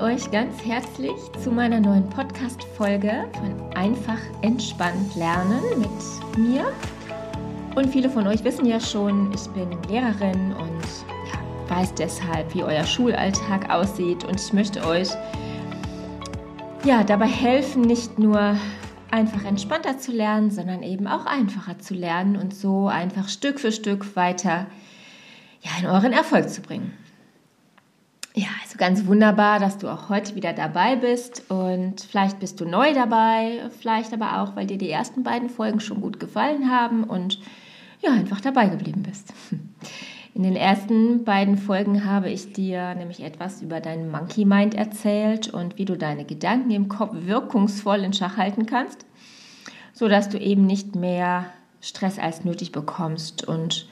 euch ganz herzlich zu meiner neuen Podcast-Folge von Einfach entspannt lernen mit mir. Und viele von euch wissen ja schon, ich bin Lehrerin und ja, weiß deshalb, wie euer Schulalltag aussieht. Und ich möchte euch ja, dabei helfen, nicht nur einfach entspannter zu lernen, sondern eben auch einfacher zu lernen und so einfach Stück für Stück weiter ja, in euren Erfolg zu bringen. Ja, also ganz wunderbar, dass du auch heute wieder dabei bist und vielleicht bist du neu dabei, vielleicht aber auch, weil dir die ersten beiden Folgen schon gut gefallen haben und ja, einfach dabei geblieben bist. In den ersten beiden Folgen habe ich dir nämlich etwas über deinen Monkey Mind erzählt und wie du deine Gedanken im Kopf wirkungsvoll in Schach halten kannst, sodass du eben nicht mehr Stress als nötig bekommst und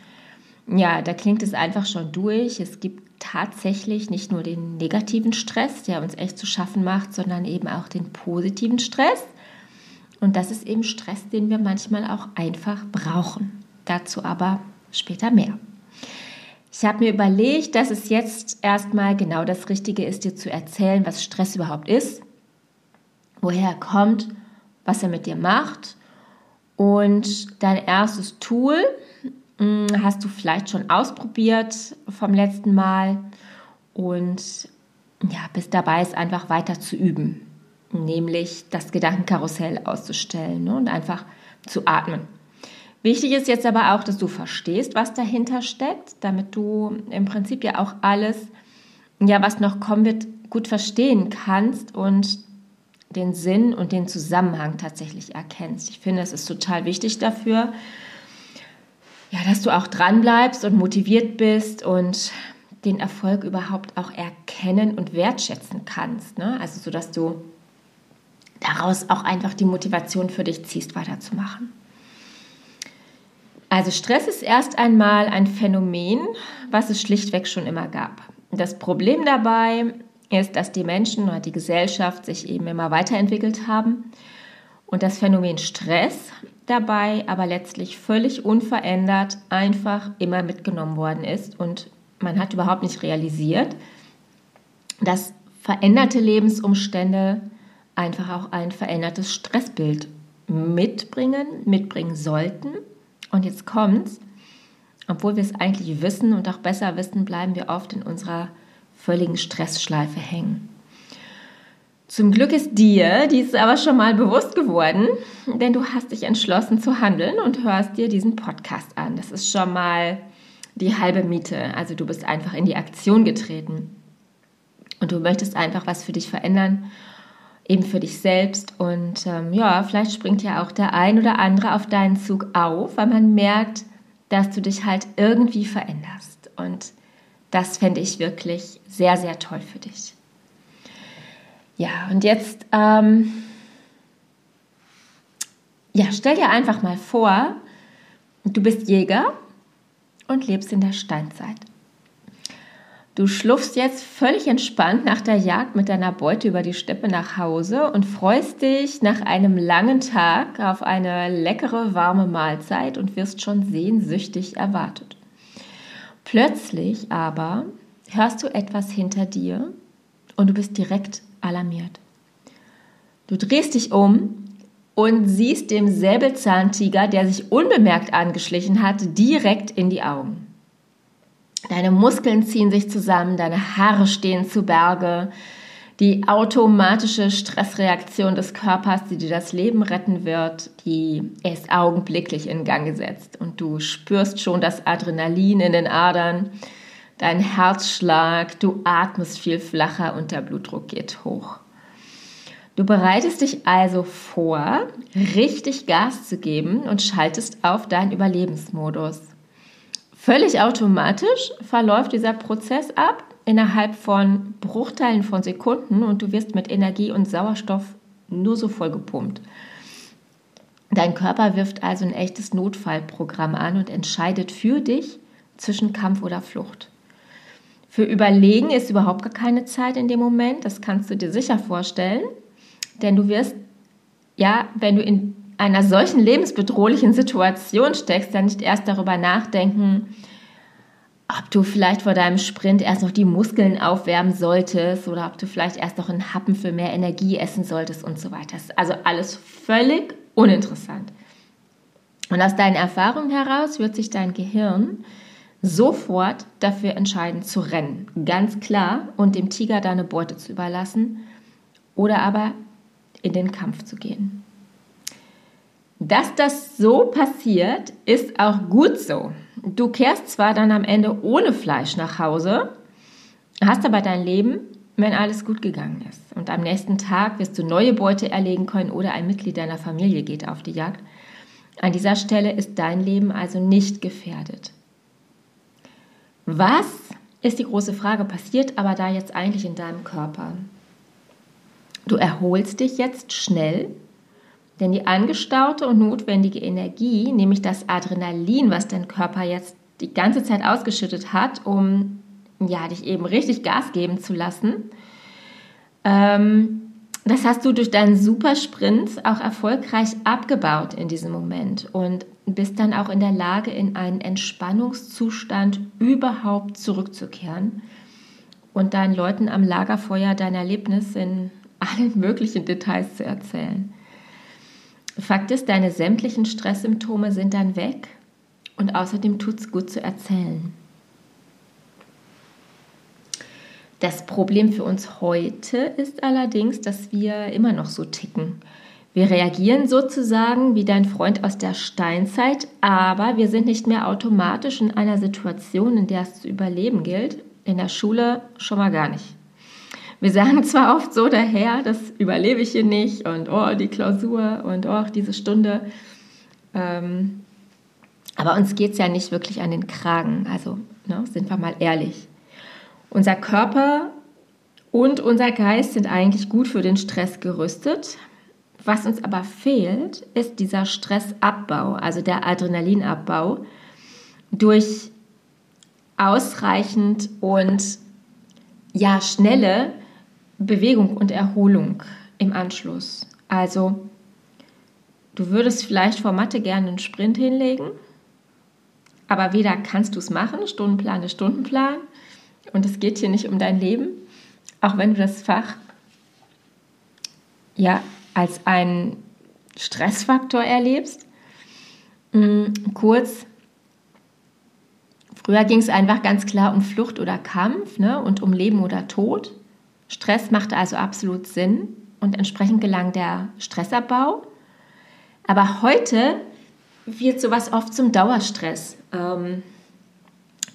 ja, da klingt es einfach schon durch. Es gibt tatsächlich nicht nur den negativen Stress, der uns echt zu schaffen macht, sondern eben auch den positiven Stress. Und das ist eben Stress, den wir manchmal auch einfach brauchen. Dazu aber später mehr. Ich habe mir überlegt, dass es jetzt erstmal genau das Richtige ist, dir zu erzählen, was Stress überhaupt ist, woher er kommt, was er mit dir macht. Und dein erstes Tool, hast du vielleicht schon ausprobiert vom letzten Mal und ja, bist dabei, es einfach weiter zu üben, nämlich das Gedankenkarussell auszustellen ne, und einfach zu atmen. Wichtig ist jetzt aber auch, dass du verstehst, was dahinter steckt, damit du im Prinzip ja auch alles, ja, was noch kommen wird, gut verstehen kannst und den Sinn und den Zusammenhang tatsächlich erkennst. Ich finde, es ist total wichtig dafür, ja, dass du auch dran bleibst und motiviert bist und den Erfolg überhaupt auch erkennen und wertschätzen kannst. Ne? Also so, dass du daraus auch einfach die Motivation für dich ziehst, weiterzumachen. Also Stress ist erst einmal ein Phänomen, was es schlichtweg schon immer gab. Das Problem dabei ist, dass die Menschen oder die Gesellschaft sich eben immer weiterentwickelt haben und das Phänomen Stress dabei aber letztlich völlig unverändert einfach immer mitgenommen worden ist und man hat überhaupt nicht realisiert, dass veränderte Lebensumstände einfach auch ein verändertes Stressbild mitbringen, mitbringen sollten. Und jetzt kommt's, obwohl wir es eigentlich wissen und auch besser wissen, bleiben wir oft in unserer völligen Stressschleife hängen. Zum Glück ist dir dies aber schon mal bewusst geworden, denn du hast dich entschlossen zu handeln und hörst dir diesen Podcast an. Das ist schon mal die halbe Miete. Also du bist einfach in die Aktion getreten und du möchtest einfach was für dich verändern, eben für dich selbst. Und ähm, ja, vielleicht springt ja auch der ein oder andere auf deinen Zug auf, weil man merkt, dass du dich halt irgendwie veränderst. Und das fände ich wirklich sehr, sehr toll für dich. Ja, und jetzt, ähm, ja, stell dir einfach mal vor, du bist Jäger und lebst in der Steinzeit. Du schlupfst jetzt völlig entspannt nach der Jagd mit deiner Beute über die Steppe nach Hause und freust dich nach einem langen Tag auf eine leckere, warme Mahlzeit und wirst schon sehnsüchtig erwartet. Plötzlich aber hörst du etwas hinter dir und du bist direkt alarmiert. Du drehst dich um und siehst dem Säbelzahntiger, der sich unbemerkt angeschlichen hat, direkt in die Augen. Deine Muskeln ziehen sich zusammen, deine Haare stehen zu Berge. Die automatische Stressreaktion des Körpers, die dir das Leben retten wird, die ist augenblicklich in Gang gesetzt. Und du spürst schon das Adrenalin in den Adern dein Herzschlag, du atmest viel flacher und der Blutdruck geht hoch. Du bereitest dich also vor, richtig Gas zu geben und schaltest auf deinen Überlebensmodus. Völlig automatisch verläuft dieser Prozess ab innerhalb von Bruchteilen von Sekunden und du wirst mit Energie und Sauerstoff nur so voll gepumpt. Dein Körper wirft also ein echtes Notfallprogramm an und entscheidet für dich zwischen Kampf oder Flucht. Für Überlegen ist überhaupt gar keine Zeit in dem Moment, das kannst du dir sicher vorstellen, denn du wirst, ja, wenn du in einer solchen lebensbedrohlichen Situation steckst, dann nicht erst darüber nachdenken, ob du vielleicht vor deinem Sprint erst noch die Muskeln aufwärmen solltest oder ob du vielleicht erst noch einen Happen für mehr Energie essen solltest und so weiter. Also alles völlig uninteressant. Und aus deinen Erfahrungen heraus wird sich dein Gehirn sofort dafür entscheiden zu rennen, ganz klar, und dem Tiger deine Beute zu überlassen oder aber in den Kampf zu gehen. Dass das so passiert, ist auch gut so. Du kehrst zwar dann am Ende ohne Fleisch nach Hause, hast aber dein Leben, wenn alles gut gegangen ist. Und am nächsten Tag wirst du neue Beute erlegen können oder ein Mitglied deiner Familie geht auf die Jagd. An dieser Stelle ist dein Leben also nicht gefährdet. Was? Ist die große Frage, passiert aber da jetzt eigentlich in deinem Körper? Du erholst dich jetzt schnell, denn die angestaute und notwendige Energie, nämlich das Adrenalin, was dein Körper jetzt die ganze Zeit ausgeschüttet hat, um ja, dich eben richtig Gas geben zu lassen, ähm, das hast du durch deinen Supersprint auch erfolgreich abgebaut in diesem Moment. Und bist dann auch in der Lage, in einen Entspannungszustand überhaupt zurückzukehren und deinen Leuten am Lagerfeuer dein Erlebnis in allen möglichen Details zu erzählen. Fakt ist, deine sämtlichen Stresssymptome sind dann weg und außerdem tut es gut zu erzählen. Das Problem für uns heute ist allerdings, dass wir immer noch so ticken. Wir reagieren sozusagen wie dein Freund aus der Steinzeit, aber wir sind nicht mehr automatisch in einer Situation, in der es zu überleben gilt. In der Schule schon mal gar nicht. Wir sagen zwar oft so daher, das überlebe ich hier nicht und oh, die Klausur und oh, diese Stunde. Ähm, aber uns geht es ja nicht wirklich an den Kragen. Also ne, sind wir mal ehrlich. Unser Körper und unser Geist sind eigentlich gut für den Stress gerüstet. Was uns aber fehlt, ist dieser Stressabbau, also der Adrenalinabbau durch ausreichend und ja schnelle Bewegung und Erholung im Anschluss. Also du würdest vielleicht vor Mathe gerne einen Sprint hinlegen, aber weder kannst du es machen, Stundenplan ist Stundenplan, und es geht hier nicht um dein Leben, auch wenn du das Fach ja als einen Stressfaktor erlebst. Mm, kurz, früher ging es einfach ganz klar um Flucht oder Kampf ne, und um Leben oder Tod. Stress machte also absolut Sinn und entsprechend gelang der Stressabbau. Aber heute wird sowas oft zum Dauerstress. Ähm,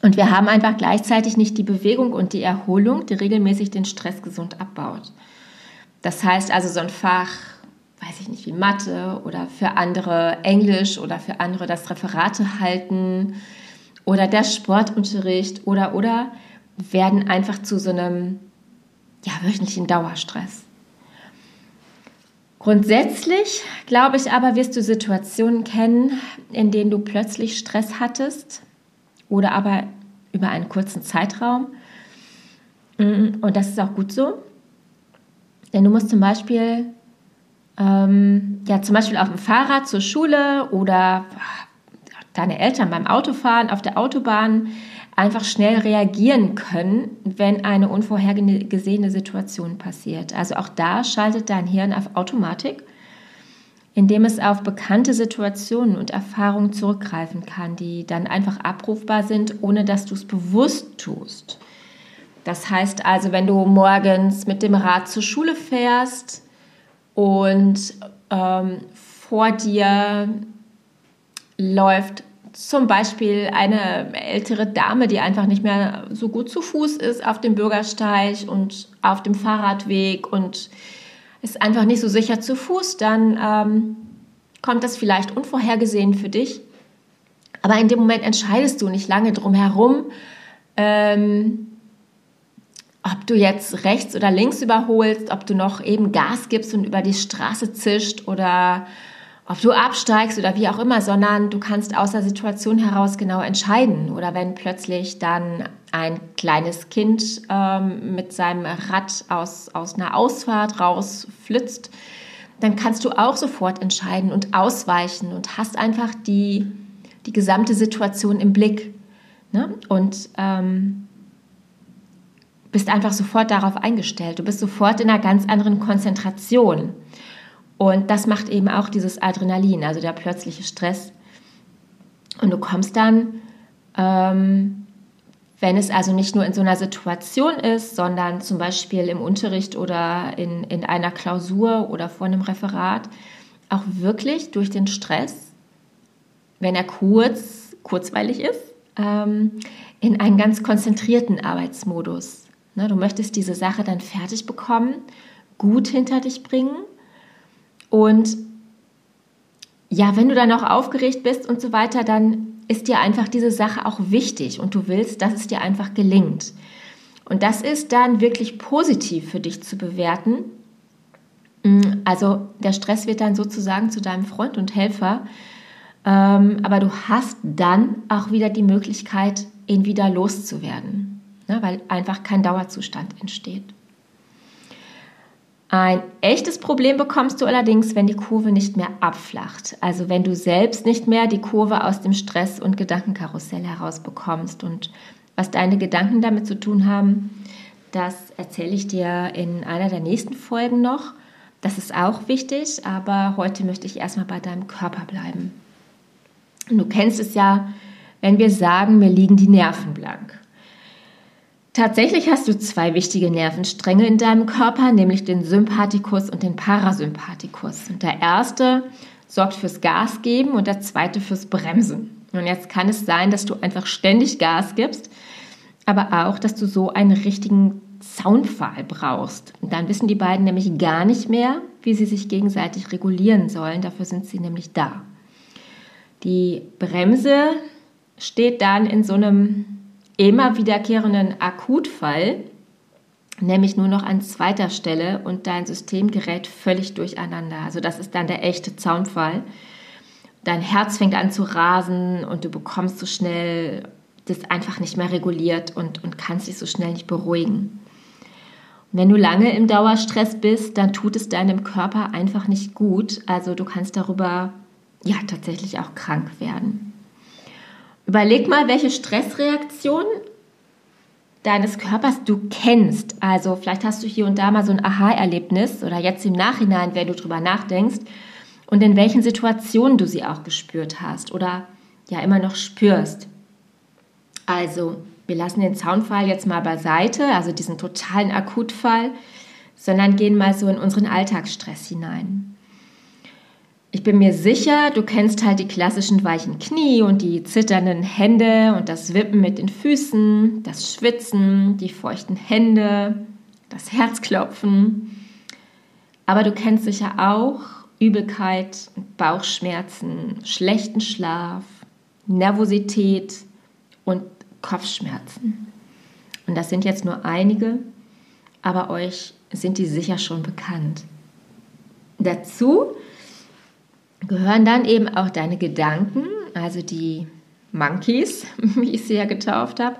und wir haben einfach gleichzeitig nicht die Bewegung und die Erholung, die regelmäßig den Stress gesund abbaut. Das heißt also so ein Fach, weiß ich nicht, wie Mathe oder für andere Englisch oder für andere das Referate halten oder der Sportunterricht oder oder werden einfach zu so einem ja, wöchentlichen Dauerstress. Grundsätzlich, glaube ich aber, wirst du Situationen kennen, in denen du plötzlich Stress hattest oder aber über einen kurzen Zeitraum. Und das ist auch gut so. Denn du musst zum Beispiel, ähm, ja, zum Beispiel auf dem Fahrrad zur Schule oder deine Eltern beim Autofahren auf der Autobahn einfach schnell reagieren können, wenn eine unvorhergesehene Situation passiert. Also auch da schaltet dein Hirn auf Automatik indem es auf bekannte Situationen und Erfahrungen zurückgreifen kann, die dann einfach abrufbar sind, ohne dass du es bewusst tust. Das heißt also, wenn du morgens mit dem Rad zur Schule fährst und ähm, vor dir läuft zum Beispiel eine ältere Dame, die einfach nicht mehr so gut zu Fuß ist auf dem Bürgersteig und auf dem Fahrradweg und ist einfach nicht so sicher zu Fuß, dann ähm, kommt das vielleicht unvorhergesehen für dich. Aber in dem Moment entscheidest du nicht lange drum herum, ähm, ob du jetzt rechts oder links überholst, ob du noch eben Gas gibst und über die Straße zischt oder ob du absteigst oder wie auch immer, sondern du kannst aus der Situation heraus genau entscheiden. Oder wenn plötzlich dann ein kleines Kind ähm, mit seinem Rad aus, aus einer Ausfahrt rausflitzt, dann kannst du auch sofort entscheiden und ausweichen und hast einfach die, die gesamte Situation im Blick. Ne? Und ähm, bist einfach sofort darauf eingestellt. Du bist sofort in einer ganz anderen Konzentration. Und das macht eben auch dieses Adrenalin, also der plötzliche Stress. Und du kommst dann, ähm, wenn es also nicht nur in so einer Situation ist, sondern zum Beispiel im Unterricht oder in, in einer Klausur oder vor einem Referat, auch wirklich durch den Stress, wenn er kurz, kurzweilig ist, ähm, in einen ganz konzentrierten Arbeitsmodus. Ne, du möchtest diese Sache dann fertig bekommen, gut hinter dich bringen und ja, wenn du dann auch aufgeregt bist und so weiter, dann ist dir einfach diese Sache auch wichtig und du willst, dass es dir einfach gelingt. Und das ist dann wirklich positiv für dich zu bewerten. Mm, also der Stress wird dann sozusagen zu deinem Freund und Helfer, ähm, aber du hast dann auch wieder die Möglichkeit, ihn wieder loszuwerden, ne, weil einfach kein Dauerzustand entsteht. Ein echtes Problem bekommst du allerdings, wenn die Kurve nicht mehr abflacht. Also wenn du selbst nicht mehr die Kurve aus dem Stress- und Gedankenkarussell herausbekommst. Und was deine Gedanken damit zu tun haben, das erzähle ich dir in einer der nächsten Folgen noch. Das ist auch wichtig, aber heute möchte ich erstmal bei deinem Körper bleiben. Und du kennst es ja, wenn wir sagen, mir liegen die Nerven blank. Tatsächlich hast du zwei wichtige Nervenstränge in deinem Körper, nämlich den Sympathikus und den Parasympathikus. Und der erste sorgt fürs Gas geben und der zweite fürs Bremsen. Und jetzt kann es sein, dass du einfach ständig Gas gibst, aber auch, dass du so einen richtigen Zaunpfahl brauchst. Und dann wissen die beiden nämlich gar nicht mehr, wie sie sich gegenseitig regulieren sollen. Dafür sind sie nämlich da. Die Bremse steht dann in so einem immer wiederkehrenden Akutfall, nämlich nur noch an zweiter Stelle und dein System gerät völlig durcheinander. Also das ist dann der echte Zaunfall. Dein Herz fängt an zu rasen und du bekommst so schnell das einfach nicht mehr reguliert und, und kannst dich so schnell nicht beruhigen. Und wenn du lange im Dauerstress bist, dann tut es deinem Körper einfach nicht gut. Also du kannst darüber ja tatsächlich auch krank werden. Überleg mal, welche Stressreaktion deines Körpers du kennst. Also vielleicht hast du hier und da mal so ein Aha-Erlebnis oder jetzt im Nachhinein, wenn du drüber nachdenkst und in welchen Situationen du sie auch gespürt hast oder ja immer noch spürst. Also wir lassen den Zaunfall jetzt mal beiseite, also diesen totalen Akutfall, sondern gehen mal so in unseren Alltagsstress hinein. Ich bin mir sicher, du kennst halt die klassischen weichen Knie und die zitternden Hände und das Wippen mit den Füßen, das Schwitzen, die feuchten Hände, das Herzklopfen. Aber du kennst sicher auch Übelkeit, Bauchschmerzen, schlechten Schlaf, Nervosität und Kopfschmerzen. Und das sind jetzt nur einige, aber euch sind die sicher schon bekannt. Dazu gehören dann eben auch deine Gedanken, also die Monkeys, wie ich sie ja getauft habe,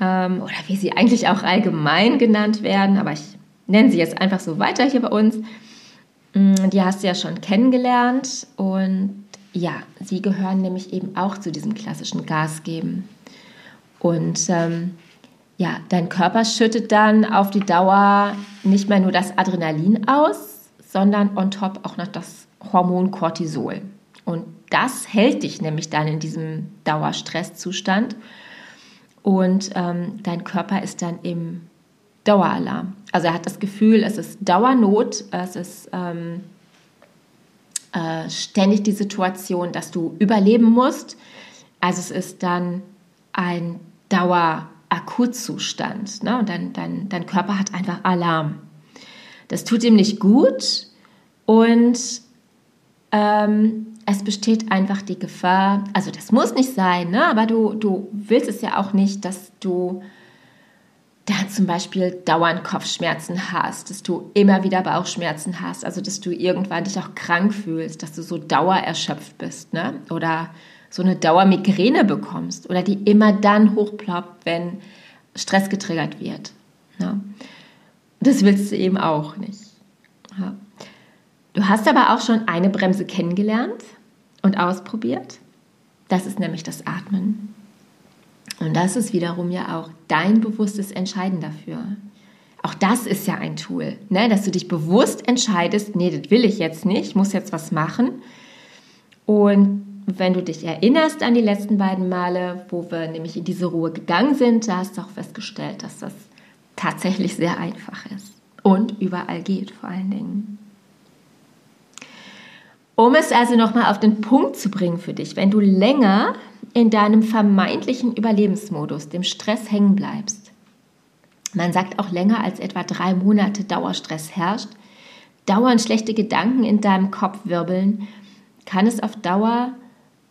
ähm, oder wie sie eigentlich auch allgemein genannt werden, aber ich nenne sie jetzt einfach so weiter hier bei uns. Mm, die hast du ja schon kennengelernt und ja, sie gehören nämlich eben auch zu diesem klassischen Gasgeben. Und ähm, ja, dein Körper schüttet dann auf die Dauer nicht mehr nur das Adrenalin aus, sondern on top auch noch das Hormon Cortisol. Und das hält dich nämlich dann in diesem Dauerstresszustand. Und ähm, dein Körper ist dann im Daueralarm. Also er hat das Gefühl, es ist Dauernot, es ist ähm, äh, ständig die Situation, dass du überleben musst. Also es ist dann ein Dauerakutzustand. Ne? Und dein, dein, dein Körper hat einfach Alarm. Das tut ihm nicht gut und ähm, es besteht einfach die Gefahr, also das muss nicht sein, ne? aber du, du willst es ja auch nicht, dass du da zum Beispiel dauernd Kopfschmerzen hast, dass du immer wieder Bauchschmerzen hast, also dass du irgendwann dich auch krank fühlst, dass du so dauererschöpft bist ne? oder so eine Dauermigräne bekommst oder die immer dann hochploppt, wenn Stress getriggert wird. Ne? Das willst du eben auch nicht. Ja. Du hast aber auch schon eine Bremse kennengelernt und ausprobiert. Das ist nämlich das Atmen. Und das ist wiederum ja auch dein bewusstes Entscheiden dafür. Auch das ist ja ein Tool, ne? dass du dich bewusst entscheidest, nee, das will ich jetzt nicht, ich muss jetzt was machen. Und wenn du dich erinnerst an die letzten beiden Male, wo wir nämlich in diese Ruhe gegangen sind, da hast du auch festgestellt, dass das tatsächlich sehr einfach ist und überall geht vor allen Dingen. Um es also nochmal auf den Punkt zu bringen für dich, wenn du länger in deinem vermeintlichen Überlebensmodus, dem Stress hängen bleibst, man sagt auch länger als etwa drei Monate Dauerstress herrscht, dauernd schlechte Gedanken in deinem Kopf wirbeln, kann es auf Dauer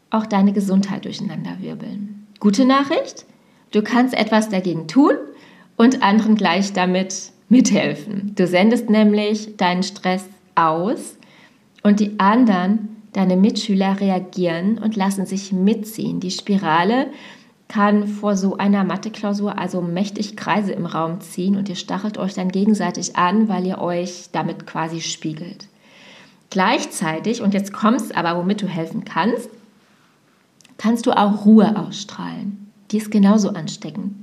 auch deine Gesundheit durcheinanderwirbeln. Gute Nachricht, du kannst etwas dagegen tun und anderen gleich damit mithelfen. Du sendest nämlich deinen Stress aus und die anderen, deine Mitschüler, reagieren und lassen sich mitziehen. Die Spirale kann vor so einer Mathe-Klausur also mächtig Kreise im Raum ziehen und ihr stachelt euch dann gegenseitig an, weil ihr euch damit quasi spiegelt. Gleichzeitig, und jetzt kommst aber, womit du helfen kannst, kannst du auch Ruhe ausstrahlen. Die ist genauso ansteckend.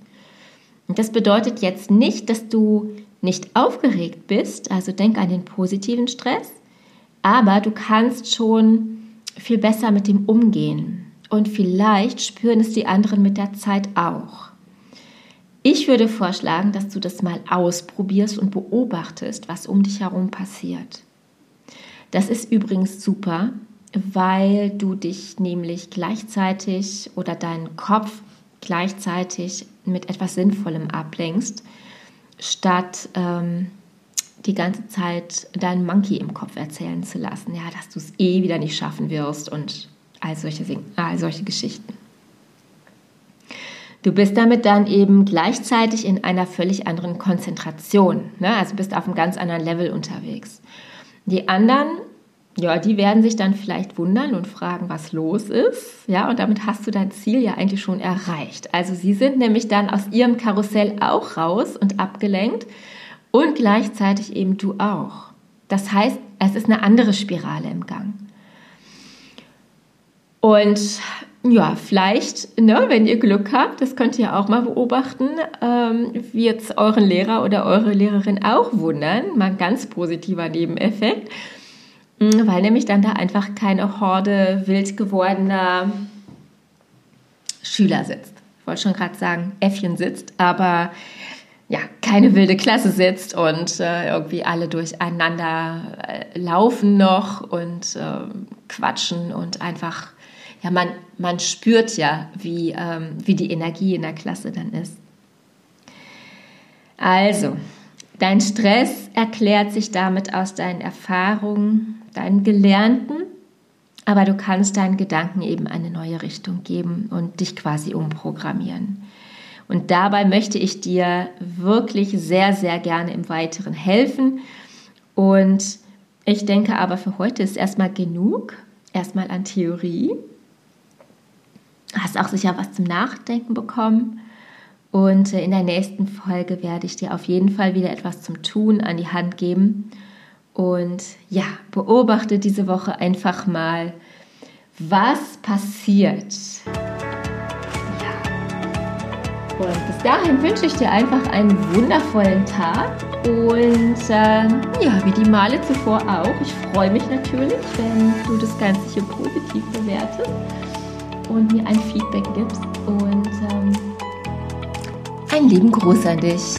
Und das bedeutet jetzt nicht, dass du nicht aufgeregt bist, also denk an den positiven Stress, aber du kannst schon viel besser mit dem umgehen. Und vielleicht spüren es die anderen mit der Zeit auch. Ich würde vorschlagen, dass du das mal ausprobierst und beobachtest, was um dich herum passiert. Das ist übrigens super, weil du dich nämlich gleichzeitig oder deinen Kopf gleichzeitig mit etwas Sinnvollem ablenkst, statt ähm, die ganze Zeit deinen Monkey im Kopf erzählen zu lassen, ja, dass du es eh wieder nicht schaffen wirst und all solche, all solche Geschichten. Du bist damit dann eben gleichzeitig in einer völlig anderen Konzentration, ne? also bist auf einem ganz anderen Level unterwegs. Die anderen, ja, die werden sich dann vielleicht wundern und fragen, was los ist, ja, und damit hast du dein Ziel ja eigentlich schon erreicht. Also sie sind nämlich dann aus ihrem Karussell auch raus und abgelenkt und gleichzeitig eben du auch. Das heißt, es ist eine andere Spirale im Gang. Und ja, vielleicht, ne, wenn ihr Glück habt, das könnt ihr auch mal beobachten, ähm, wird euren Lehrer oder eure Lehrerin auch wundern. Mal ein ganz positiver Nebeneffekt, mm, weil nämlich dann da einfach keine Horde wild gewordener Schüler sitzt. Ich wollte schon gerade sagen, Äffchen sitzt, aber ja, keine wilde Klasse sitzt und äh, irgendwie alle durcheinander äh, laufen noch und äh, quatschen und einfach, ja, man, man spürt ja, wie, ähm, wie die Energie in der Klasse dann ist. Also, dein Stress erklärt sich damit aus deinen Erfahrungen, deinen Gelernten, aber du kannst deinen Gedanken eben eine neue Richtung geben und dich quasi umprogrammieren. Und dabei möchte ich dir wirklich sehr, sehr gerne im Weiteren helfen. Und ich denke aber für heute ist erstmal genug, erstmal an Theorie. Hast auch sicher was zum Nachdenken bekommen. Und in der nächsten Folge werde ich dir auf jeden Fall wieder etwas zum Tun an die Hand geben. Und ja, beobachte diese Woche einfach mal, was passiert. Und bis dahin wünsche ich dir einfach einen wundervollen Tag und äh, ja, wie die Male zuvor auch. Ich freue mich natürlich, wenn du das Ganze hier positiv bewertest und mir ein Feedback gibst und ähm, einen lieben Gruß an dich.